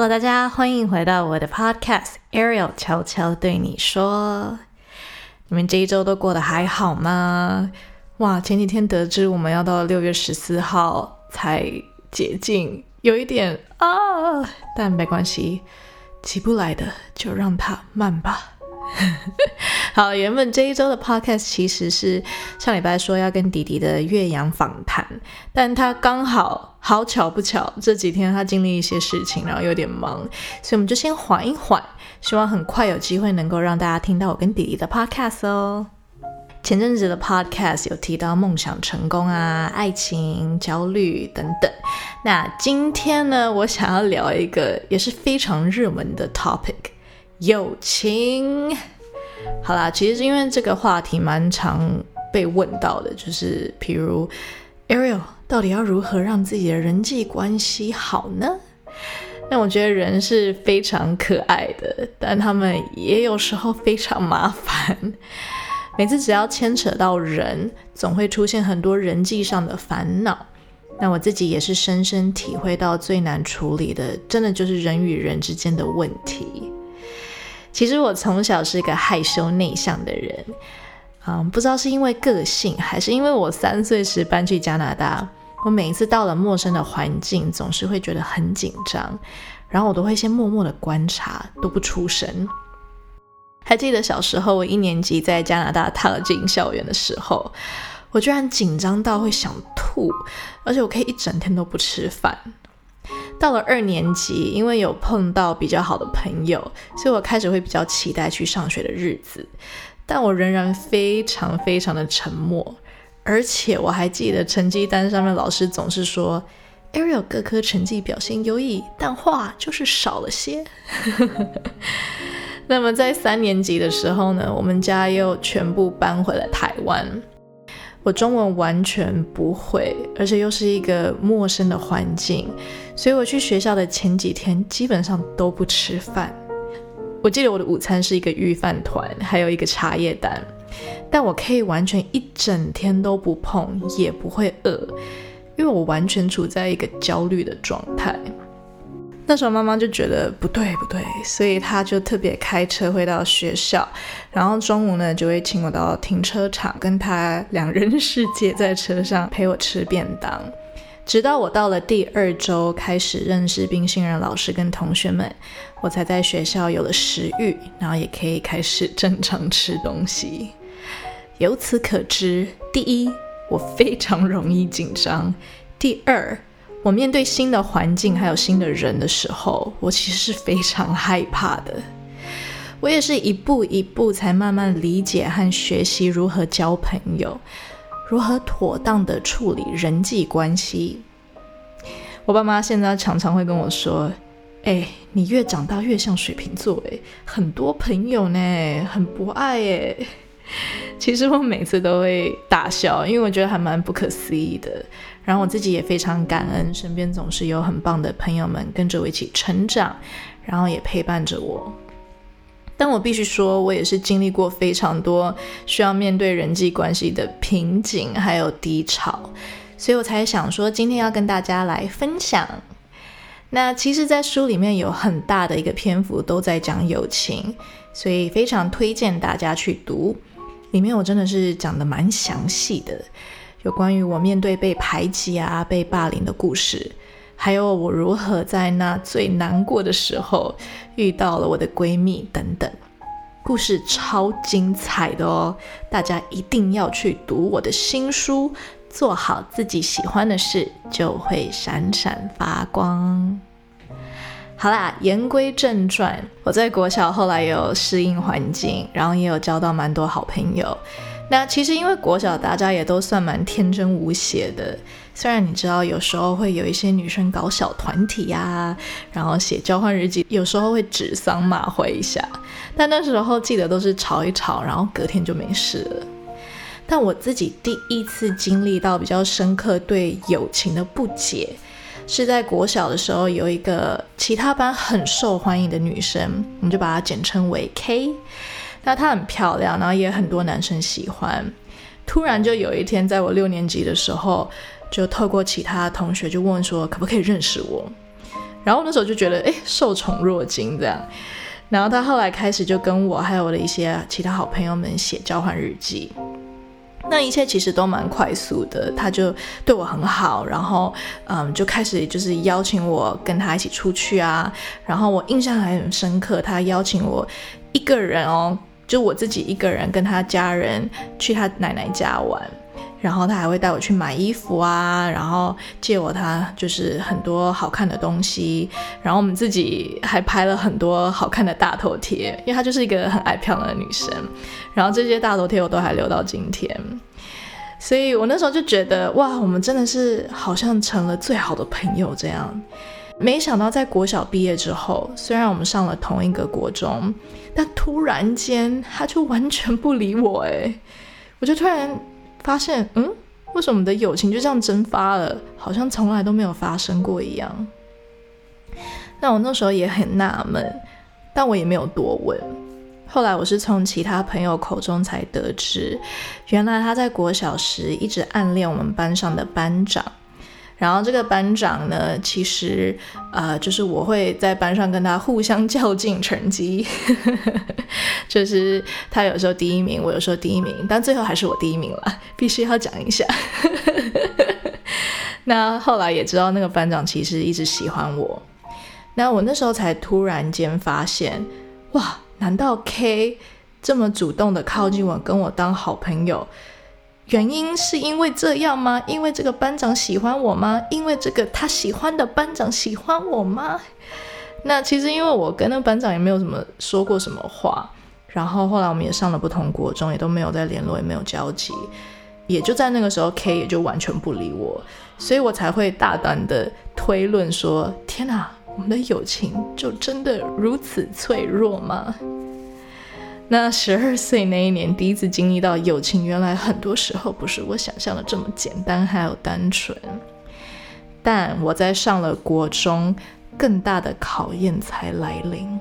Hello，大家欢迎回到我的 Podcast Ariel 悄悄对你说。你们这一周都过得还好吗？哇，前几天得知我们要到六月十四号才解禁，有一点啊，但没关系，起不来的就让它慢吧。好，原本这一周的 podcast 其实是上礼拜说要跟弟弟的岳阳访谈，但他刚好好巧不巧这几天他经历一些事情，然后有点忙，所以我们就先缓一缓，希望很快有机会能够让大家听到我跟弟弟的 podcast 哦。前阵子的 podcast 有提到梦想成功啊、爱情焦虑等等，那今天呢，我想要聊一个也是非常热门的 topic。友情，好啦，其实是因为这个话题蛮常被问到的，就是譬如 Ariel 到底要如何让自己的人际关系好呢？那我觉得人是非常可爱的，但他们也有时候非常麻烦。每次只要牵扯到人，总会出现很多人际上的烦恼。那我自己也是深深体会到，最难处理的，真的就是人与人之间的问题。其实我从小是一个害羞内向的人，嗯，不知道是因为个性，还是因为我三岁时搬去加拿大，我每一次到了陌生的环境，总是会觉得很紧张，然后我都会先默默的观察，都不出声。还记得小时候我一年级在加拿大踏进校园的时候，我居然紧张到会想吐，而且我可以一整天都不吃饭。到了二年级，因为有碰到比较好的朋友，所以我开始会比较期待去上学的日子。但我仍然非常非常的沉默，而且我还记得成绩单上面老师总是说，Ariel 各科成绩表现优异，但话就是少了些。那么在三年级的时候呢，我们家又全部搬回了台湾。我中文完全不会，而且又是一个陌生的环境，所以我去学校的前几天基本上都不吃饭。我记得我的午餐是一个御饭团，还有一个茶叶蛋，但我可以完全一整天都不碰，也不会饿，因为我完全处在一个焦虑的状态。那时候妈妈就觉得不对不对，所以她就特别开车回到学校，然后中午呢就会请我到停车场，跟她两人世界在车上陪我吃便当，直到我到了第二周开始认识并信任老师跟同学们，我才在学校有了食欲，然后也可以开始正常吃东西。由此可知，第一，我非常容易紧张；第二。我面对新的环境还有新的人的时候，我其实是非常害怕的。我也是一步一步才慢慢理解和学习如何交朋友，如何妥当的处理人际关系。我爸妈现在常常会跟我说：“哎，你越长大越像水瓶座，哎，很多朋友呢，很不爱哎。”其实我每次都会大笑，因为我觉得还蛮不可思议的。然后我自己也非常感恩，身边总是有很棒的朋友们跟着我一起成长，然后也陪伴着我。但我必须说，我也是经历过非常多需要面对人际关系的瓶颈还有低潮，所以我才想说今天要跟大家来分享。那其实，在书里面有很大的一个篇幅都在讲友情，所以非常推荐大家去读。里面我真的是讲的蛮详细的。有关于我面对被排挤啊、被霸凌的故事，还有我如何在那最难过的时候遇到了我的闺蜜等等，故事超精彩的哦！大家一定要去读我的新书，做好自己喜欢的事，就会闪闪发光。好啦，言归正传，我在国小后来有适应环境，然后也有交到蛮多好朋友。那其实因为国小大家也都算蛮天真无邪的，虽然你知道有时候会有一些女生搞小团体呀，然后写交换日记，有时候会指桑骂槐一下，但那时候记得都是吵一吵，然后隔天就没事了。但我自己第一次经历到比较深刻对友情的不解，是在国小的时候，有一个其他班很受欢迎的女生，我们就把她简称为 K。那她很漂亮，然后也很多男生喜欢。突然就有一天，在我六年级的时候，就透过其他同学就问说，可不可以认识我？然后那时候就觉得，哎，受宠若惊这样。然后他后来开始就跟我还有我的一些其他好朋友们写交换日记。那一切其实都蛮快速的，他就对我很好，然后嗯，就开始就是邀请我跟他一起出去啊。然后我印象还很深刻，他邀请我一个人哦，就我自己一个人跟他家人去他奶奶家玩。然后他还会带我去买衣服啊，然后借我他就是很多好看的东西。然后我们自己还拍了很多好看的大头贴，因为她就是一个很爱漂亮的女生。然后这些大头贴我都还留到今天，所以我那时候就觉得哇，我们真的是好像成了最好的朋友这样。没想到在国小毕业之后，虽然我们上了同一个国中，但突然间他就完全不理我哎，我就突然发现，嗯，为什么我们的友情就这样蒸发了，好像从来都没有发生过一样。那我那时候也很纳闷，但我也没有多问。后来我是从其他朋友口中才得知，原来他在国小时一直暗恋我们班上的班长，然后这个班长呢，其实呃就是我会在班上跟他互相较劲成绩，就是他有时候第一名，我有时候第一名，但最后还是我第一名了，必须要讲一下。那后来也知道那个班长其实一直喜欢我，那我那时候才突然间发现，哇！难道 K 这么主动的靠近我，跟我当好朋友，原因是因为这样吗？因为这个班长喜欢我吗？因为这个他喜欢的班长喜欢我吗？那其实因为我跟那个班长也没有什么说过什么话，然后后来我们也上了不同国中，也都没有再联络，也没有交集，也就在那个时候，K 也就完全不理我，所以我才会大胆的推论说：天哪！我们的友情就真的如此脆弱吗？那十二岁那一年，第一次经历到友情，原来很多时候不是我想象的这么简单还有单纯。但我在上了国中，更大的考验才来临。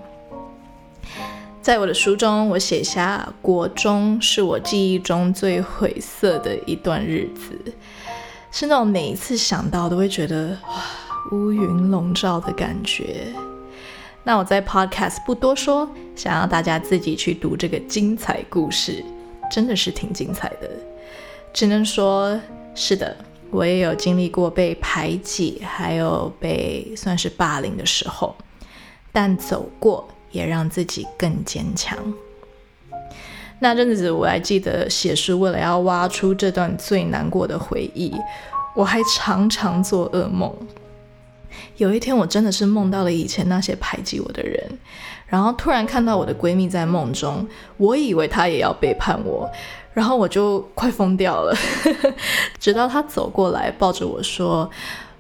在我的书中，我写下国中是我记忆中最晦涩的一段日子，是那种每一次想到都会觉得哇。乌云笼罩的感觉。那我在 Podcast 不多说，想要大家自己去读这个精彩故事，真的是挺精彩的。只能说，是的，我也有经历过被排挤，还有被算是霸凌的时候，但走过也让自己更坚强。那阵子我还记得写书，为了要挖出这段最难过的回忆，我还常常做噩梦。有一天，我真的是梦到了以前那些排挤我的人，然后突然看到我的闺蜜在梦中，我以为她也要背叛我，然后我就快疯掉了。直到她走过来抱着我说：“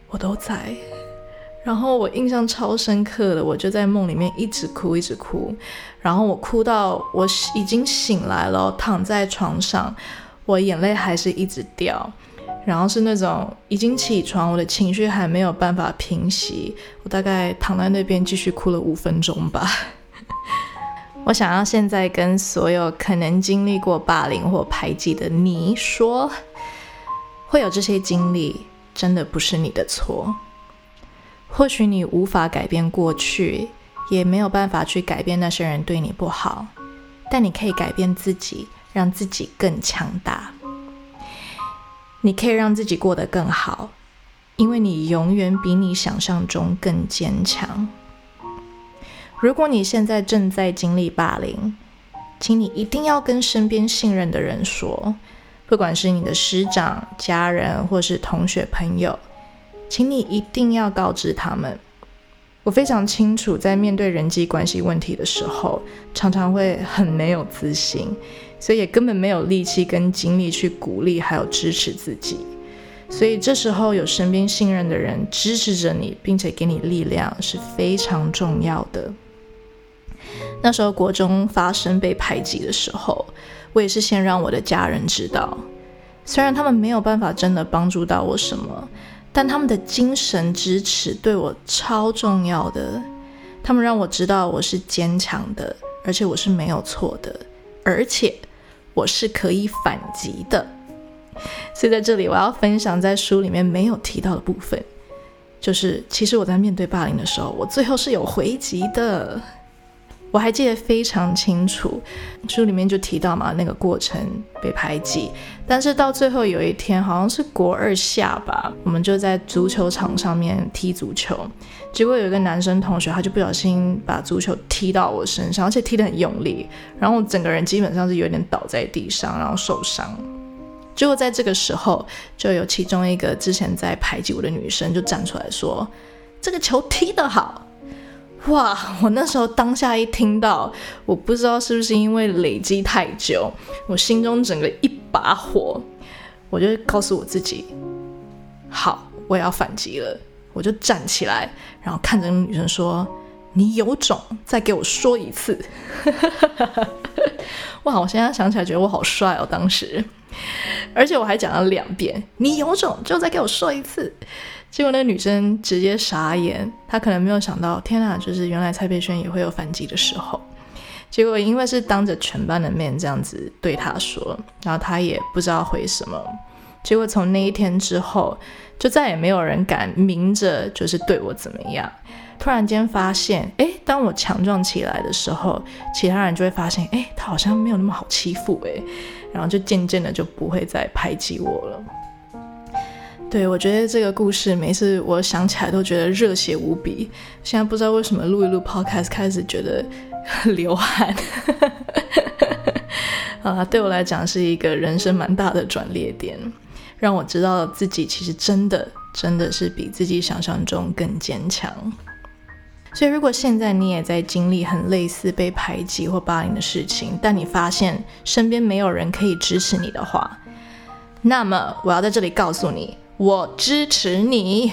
我都在。”然后我印象超深刻的，我就在梦里面一直哭，一直哭，然后我哭到我已经醒来了，躺在床上，我眼泪还是一直掉。然后是那种已经起床，我的情绪还没有办法平息，我大概躺在那边继续哭了五分钟吧。我想要现在跟所有可能经历过霸凌或排挤的你说，会有这些经历，真的不是你的错。或许你无法改变过去，也没有办法去改变那些人对你不好，但你可以改变自己，让自己更强大。你可以让自己过得更好，因为你永远比你想象中更坚强。如果你现在正在经历霸凌，请你一定要跟身边信任的人说，不管是你的师长、家人或是同学朋友，请你一定要告知他们。我非常清楚，在面对人际关系问题的时候，常常会很没有自信。所以也根本没有力气跟精力去鼓励还有支持自己，所以这时候有身边信任的人支持着你，并且给你力量是非常重要的。那时候国中发生被排挤的时候，我也是先让我的家人知道，虽然他们没有办法真的帮助到我什么，但他们的精神支持对我超重要的。他们让我知道我是坚强的，而且我是没有错的，而且。我是可以反击的，所以在这里我要分享在书里面没有提到的部分，就是其实我在面对霸凌的时候，我最后是有回击的。我还记得非常清楚，书里面就提到嘛，那个过程被排挤，但是到最后有一天，好像是国二下吧，我们就在足球场上面踢足球，结果有一个男生同学，他就不小心把足球踢到我身上，而且踢得很用力，然后我整个人基本上是有点倒在地上，然后受伤。结果在这个时候，就有其中一个之前在排挤我的女生就站出来说：“这个球踢得好。”哇！我那时候当下一听到，我不知道是不是因为累积太久，我心中整个一把火，我就告诉我自己，好，我也要反击了。我就站起来，然后看着女生说：“你有种，再给我说一次。”哇！我现在想起来觉得我好帅哦，当时，而且我还讲了两遍：“你有种，就再给我说一次。”结果那女生直接傻眼，她可能没有想到，天哪，就是原来蔡佩轩也会有反击的时候。结果因为是当着全班的面这样子对她说，然后她也不知道回什么。结果从那一天之后，就再也没有人敢明着就是对我怎么样。突然间发现，哎，当我强壮起来的时候，其他人就会发现，哎，他好像没有那么好欺负，哎，然后就渐渐的就不会再排挤我了。对，我觉得这个故事每次我想起来都觉得热血无比。现在不知道为什么录一录 podcast 开始觉得 流汗。啊，对我来讲是一个人生蛮大的转捩点，让我知道自己其实真的真的是比自己想象中更坚强。所以，如果现在你也在经历很类似被排挤或霸凌的事情，但你发现身边没有人可以支持你的话，那么我要在这里告诉你。我支持你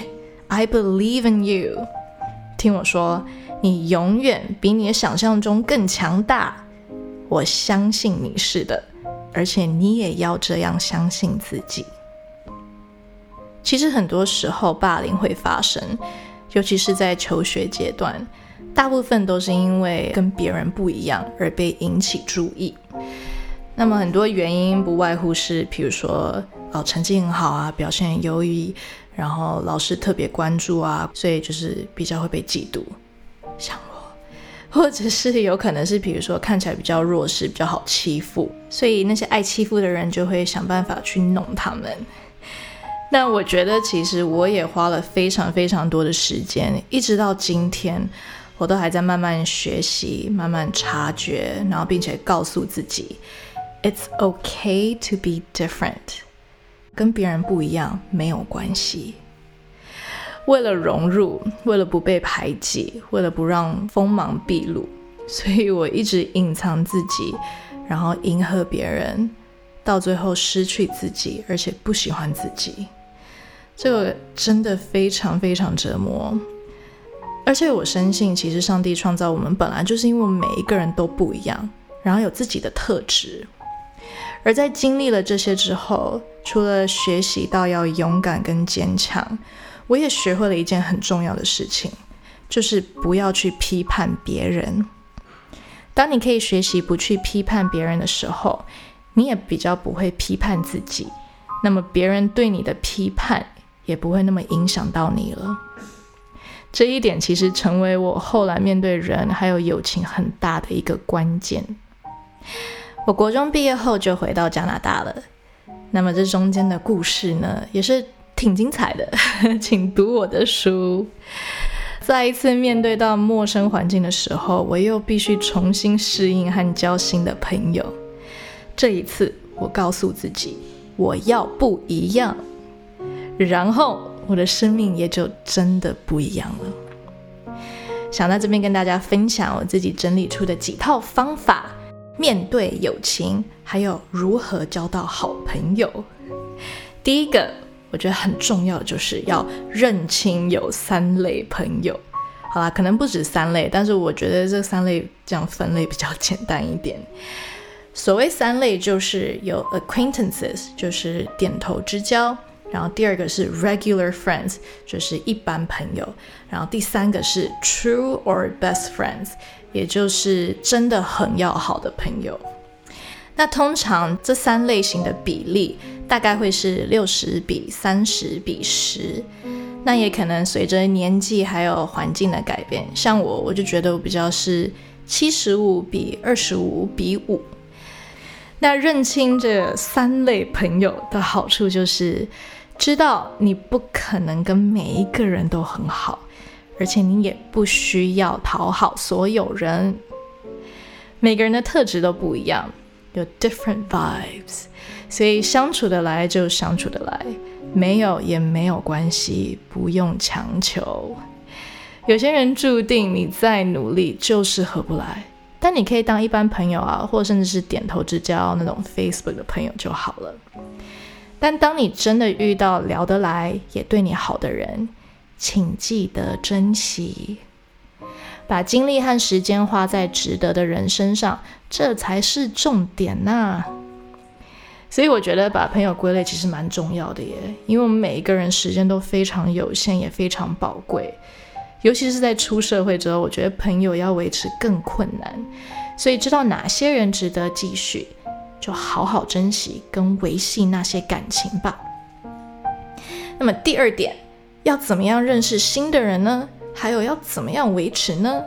，I believe in you。听我说，你永远比你的想象中更强大。我相信你是的，而且你也要这样相信自己。其实很多时候霸凌会发生，尤其是在求学阶段，大部分都是因为跟别人不一样而被引起注意。那么很多原因不外乎是，比如说。哦，成绩很好啊，表现优异，然后老师特别关注啊，所以就是比较会被嫉妒，像我，或者是有可能是，比如说看起来比较弱势，比较好欺负，所以那些爱欺负的人就会想办法去弄他们。那我觉得其实我也花了非常非常多的时间，一直到今天，我都还在慢慢学习，慢慢察觉，然后并且告诉自己，It's okay to be different。跟别人不一样没有关系。为了融入，为了不被排挤，为了不让锋芒毕露，所以我一直隐藏自己，然后迎合别人，到最后失去自己，而且不喜欢自己。这个真的非常非常折磨。而且我深信，其实上帝创造我们本来就是因为每一个人都不一样，然后有自己的特质。而在经历了这些之后，除了学习到要勇敢跟坚强，我也学会了一件很重要的事情，就是不要去批判别人。当你可以学习不去批判别人的时候，你也比较不会批判自己，那么别人对你的批判也不会那么影响到你了。这一点其实成为我后来面对人还有友情很大的一个关键。我国中毕业后就回到加拿大了，那么这中间的故事呢，也是挺精彩的，请读我的书。再一次面对到陌生环境的时候，我又必须重新适应和交新的朋友。这一次，我告诉自己，我要不一样，然后我的生命也就真的不一样了。想在这边跟大家分享我自己整理出的几套方法。面对友情，还有如何交到好朋友。第一个，我觉得很重要就是要认清有三类朋友。好啦，可能不止三类，但是我觉得这三类这样分类比较简单一点。所谓三类，就是有 acquaintances，就是点头之交；然后第二个是 regular friends，就是一般朋友；然后第三个是 true or best friends。也就是真的很要好的朋友，那通常这三类型的比例大概会是六十比三十比十。那也可能随着年纪还有环境的改变，像我，我就觉得我比较是七十五比二十五比五。那认清这三类朋友的好处就是，知道你不可能跟每一个人都很好，而且你也不需要讨好所有人。每个人的特质都不一样，有 different vibes，所以相处得来就相处得来。没有也没有关系，不用强求。有些人注定你再努力就是合不来，但你可以当一般朋友啊，或甚至是点头之交那种 Facebook 的朋友就好了。但当你真的遇到聊得来也对你好的人，请记得珍惜，把精力和时间花在值得的人身上，这才是重点呐。所以我觉得把朋友归类其实蛮重要的耶，因为我们每一个人时间都非常有限，也非常宝贵，尤其是在出社会之后，我觉得朋友要维持更困难。所以知道哪些人值得继续，就好好珍惜跟维系那些感情吧。那么第二点，要怎么样认识新的人呢？还有要怎么样维持呢？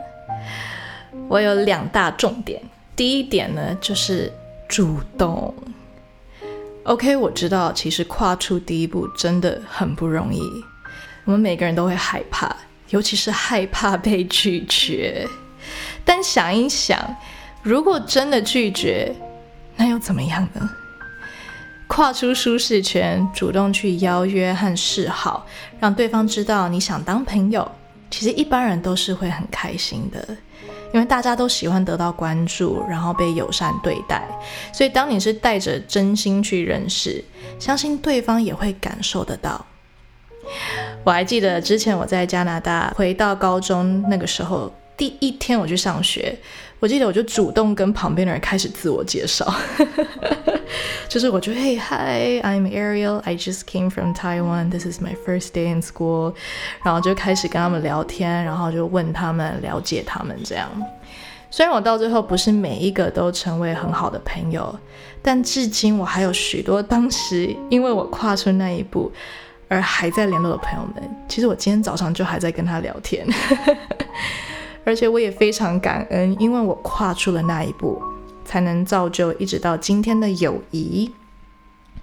我有两大重点。第一点呢，就是主动。OK，我知道，其实跨出第一步真的很不容易。我们每个人都会害怕，尤其是害怕被拒绝。但想一想，如果真的拒绝，那又怎么样呢？跨出舒适圈，主动去邀约和示好，让对方知道你想当朋友，其实一般人都是会很开心的。因为大家都喜欢得到关注，然后被友善对待，所以当你是带着真心去认识，相信对方也会感受得到。我还记得之前我在加拿大回到高中那个时候，第一天我去上学。我记得我就主动跟旁边的人开始自我介绍，就是我就 Hey hi I'm Ariel I just came from Taiwan This is my first day in school，然后就开始跟他们聊天，然后就问他们了解他们这样。虽然我到最后不是每一个都成为很好的朋友，但至今我还有许多当时因为我跨出那一步而还在联络的朋友们。其实我今天早上就还在跟他聊天。而且我也非常感恩，因为我跨出了那一步，才能造就一直到今天的友谊。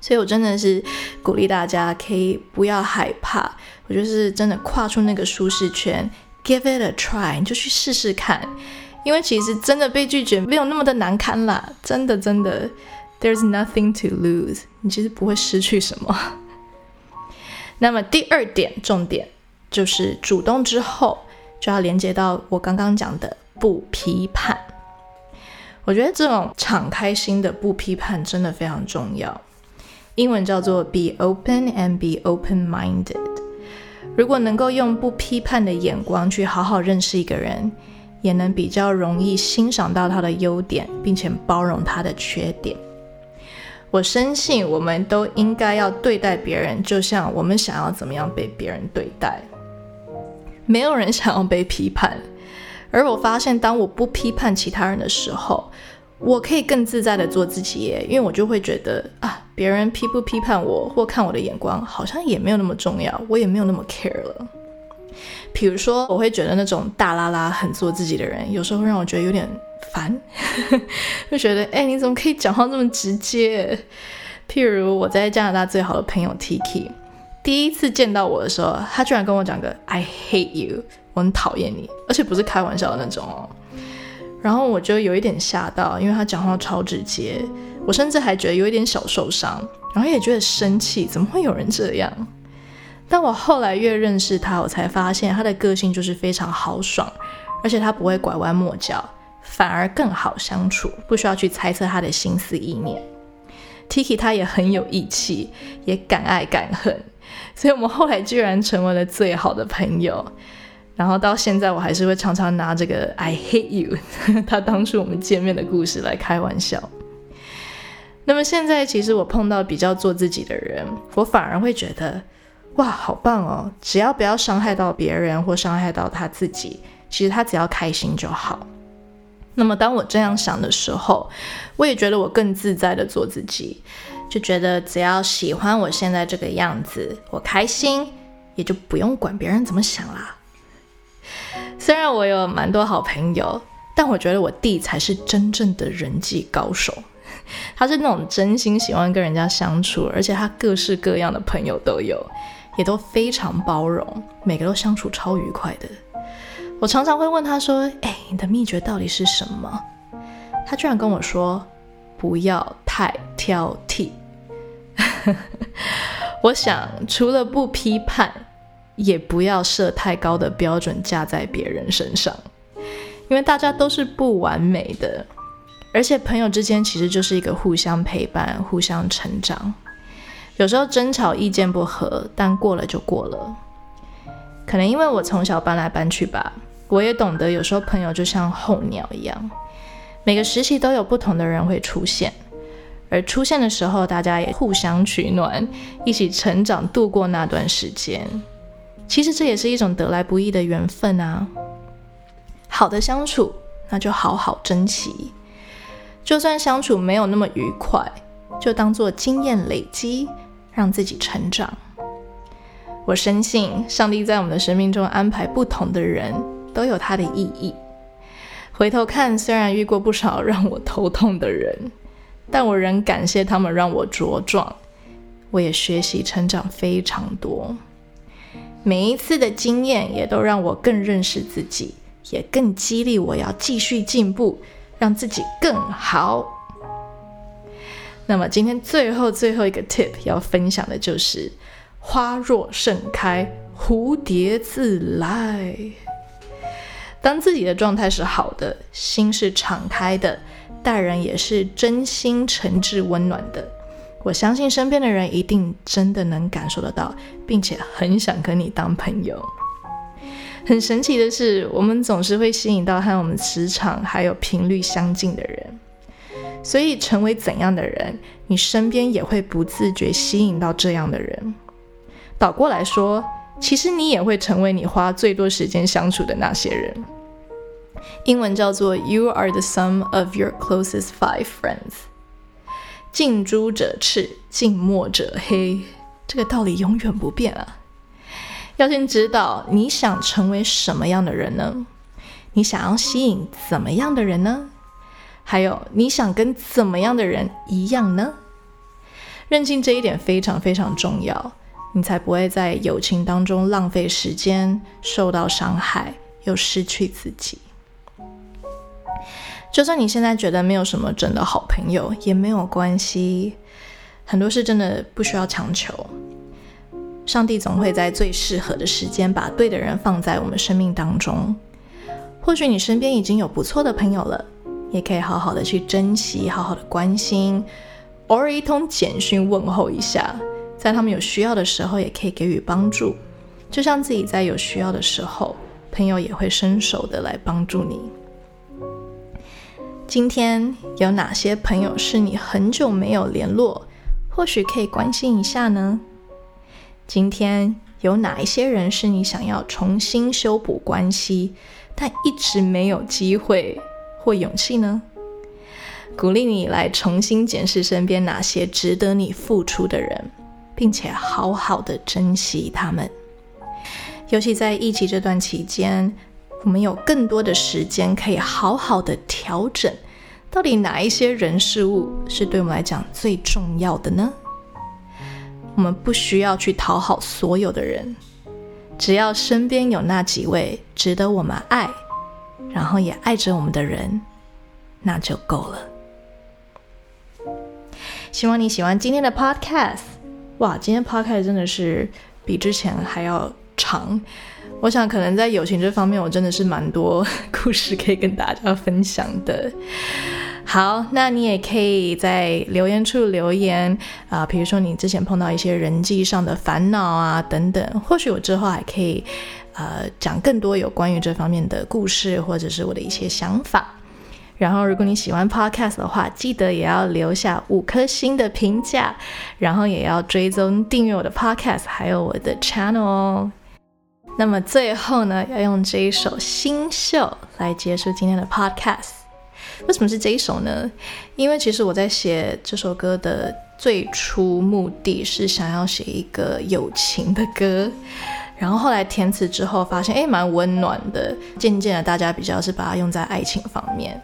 所以我真的是鼓励大家，可以不要害怕，我就是真的跨出那个舒适圈，give it a try，你就去试试看。因为其实真的被拒绝没有那么的难堪啦，真的真的，there's nothing to lose，你其实不会失去什么。那么第二点重点就是主动之后。就要连接到我刚刚讲的不批判。我觉得这种敞开心的不批判真的非常重要。英文叫做 be open and be open-minded。如果能够用不批判的眼光去好好认识一个人，也能比较容易欣赏到他的优点，并且包容他的缺点。我深信我们都应该要对待别人，就像我们想要怎么样被别人对待。没有人想要被批判，而我发现，当我不批判其他人的时候，我可以更自在的做自己。因为我就会觉得啊，别人批不批判我或看我的眼光，好像也没有那么重要，我也没有那么 care 了。比如说，我会觉得那种大拉拉很做自己的人，有时候会让我觉得有点烦，就觉得哎，你怎么可以讲话这么直接？譬如我在加拿大最好的朋友 Tiki。第一次见到我的时候，他居然跟我讲个 "I hate you"，我很讨厌你，而且不是开玩笑的那种哦。然后我就有一点吓到，因为他讲话超直接，我甚至还觉得有一点小受伤，然后也觉得生气，怎么会有人这样？但我后来越认识他，我才发现他的个性就是非常豪爽，而且他不会拐弯抹角，反而更好相处，不需要去猜测他的心思意念。Tiki 他也很有义气，也敢爱敢恨。所以我们后来居然成为了最好的朋友，然后到现在我还是会常常拿这个 "I hate you" 他当初我们见面的故事来开玩笑。那么现在其实我碰到比较做自己的人，我反而会觉得哇，好棒哦！只要不要伤害到别人或伤害到他自己，其实他只要开心就好。那么当我这样想的时候，我也觉得我更自在的做自己。就觉得只要喜欢我现在这个样子，我开心，也就不用管别人怎么想啦。虽然我有蛮多好朋友，但我觉得我弟才是真正的人际高手。他是那种真心喜欢跟人家相处，而且他各式各样的朋友都有，也都非常包容，每个都相处超愉快的。我常常会问他说：“哎，你的秘诀到底是什么？”他居然跟我说：“不要太挑剔。”我想，除了不批判，也不要设太高的标准架在别人身上，因为大家都是不完美的。而且朋友之间其实就是一个互相陪伴、互相成长。有时候争吵、意见不合，但过了就过了。可能因为我从小搬来搬去吧，我也懂得有时候朋友就像候鸟一样，每个时期都有不同的人会出现，而出现的时候，大家也互相取暖，一起成长，度过那段时间。其实这也是一种得来不易的缘分啊。好的相处，那就好好珍惜。就算相处没有那么愉快，就当做经验累积，让自己成长。我深信上帝在我们的生命中安排不同的人，都有他的意义。回头看，虽然遇过不少让我头痛的人，但我仍感谢他们让我茁壮。我也学习成长非常多，每一次的经验也都让我更认识自己，也更激励我要继续进步。让自己更好。那么今天最后最后一个 tip 要分享的就是“花若盛开，蝴蝶自来”。当自己的状态是好的，心是敞开的，待人也是真心诚挚、温暖的，我相信身边的人一定真的能感受得到，并且很想跟你当朋友。很神奇的是，我们总是会吸引到和我们磁场还有频率相近的人，所以成为怎样的人，你身边也会不自觉吸引到这样的人。倒过来说，其实你也会成为你花最多时间相处的那些人。英文叫做 “You are the sum of your closest five friends”。近朱者赤，近墨者黑，这个道理永远不变啊。要先知道你想成为什么样的人呢？你想要吸引怎么样的人呢？还有你想跟怎么样的人一样呢？认清这一点非常非常重要，你才不会在友情当中浪费时间、受到伤害又失去自己。就算你现在觉得没有什么真的好朋友，也没有关系，很多事真的不需要强求。上帝总会在最适合的时间，把对的人放在我们生命当中。或许你身边已经有不错的朋友了，也可以好好的去珍惜，好好的关心，偶尔一通简讯问候一下，在他们有需要的时候，也可以给予帮助。就像自己在有需要的时候，朋友也会伸手的来帮助你。今天有哪些朋友是你很久没有联络，或许可以关心一下呢？今天有哪一些人是你想要重新修补关系，但一直没有机会或勇气呢？鼓励你来重新检视身边哪些值得你付出的人，并且好好的珍惜他们。尤其在疫情这段期间，我们有更多的时间可以好好的调整，到底哪一些人事物是对我们来讲最重要的呢？我们不需要去讨好所有的人，只要身边有那几位值得我们爱，然后也爱着我们的人，那就够了。希望你喜欢今天的 podcast。哇，今天 podcast 真的是比之前还要长。我想可能在友情这方面，我真的是蛮多 故事可以跟大家分享的。好，那你也可以在留言处留言啊，比如说你之前碰到一些人际上的烦恼啊等等，或许我之后还可以呃讲更多有关于这方面的故事，或者是我的一些想法。然后，如果你喜欢 Podcast 的话，记得也要留下五颗星的评价，然后也要追踪订阅我的 Podcast，还有我的 Channel 哦。那么最后呢，要用这一首《新秀》来结束今天的 Podcast。为什么是这一首呢？因为其实我在写这首歌的最初目的是想要写一个友情的歌，然后后来填词之后，发现哎蛮温暖的。渐渐的，大家比较是把它用在爱情方面。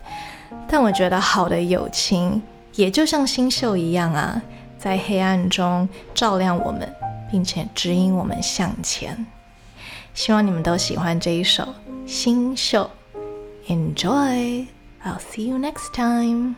但我觉得好的友情，也就像星宿一样啊，在黑暗中照亮我们，并且指引我们向前。希望你们都喜欢这一首《星宿》，Enjoy。I'll see you next time.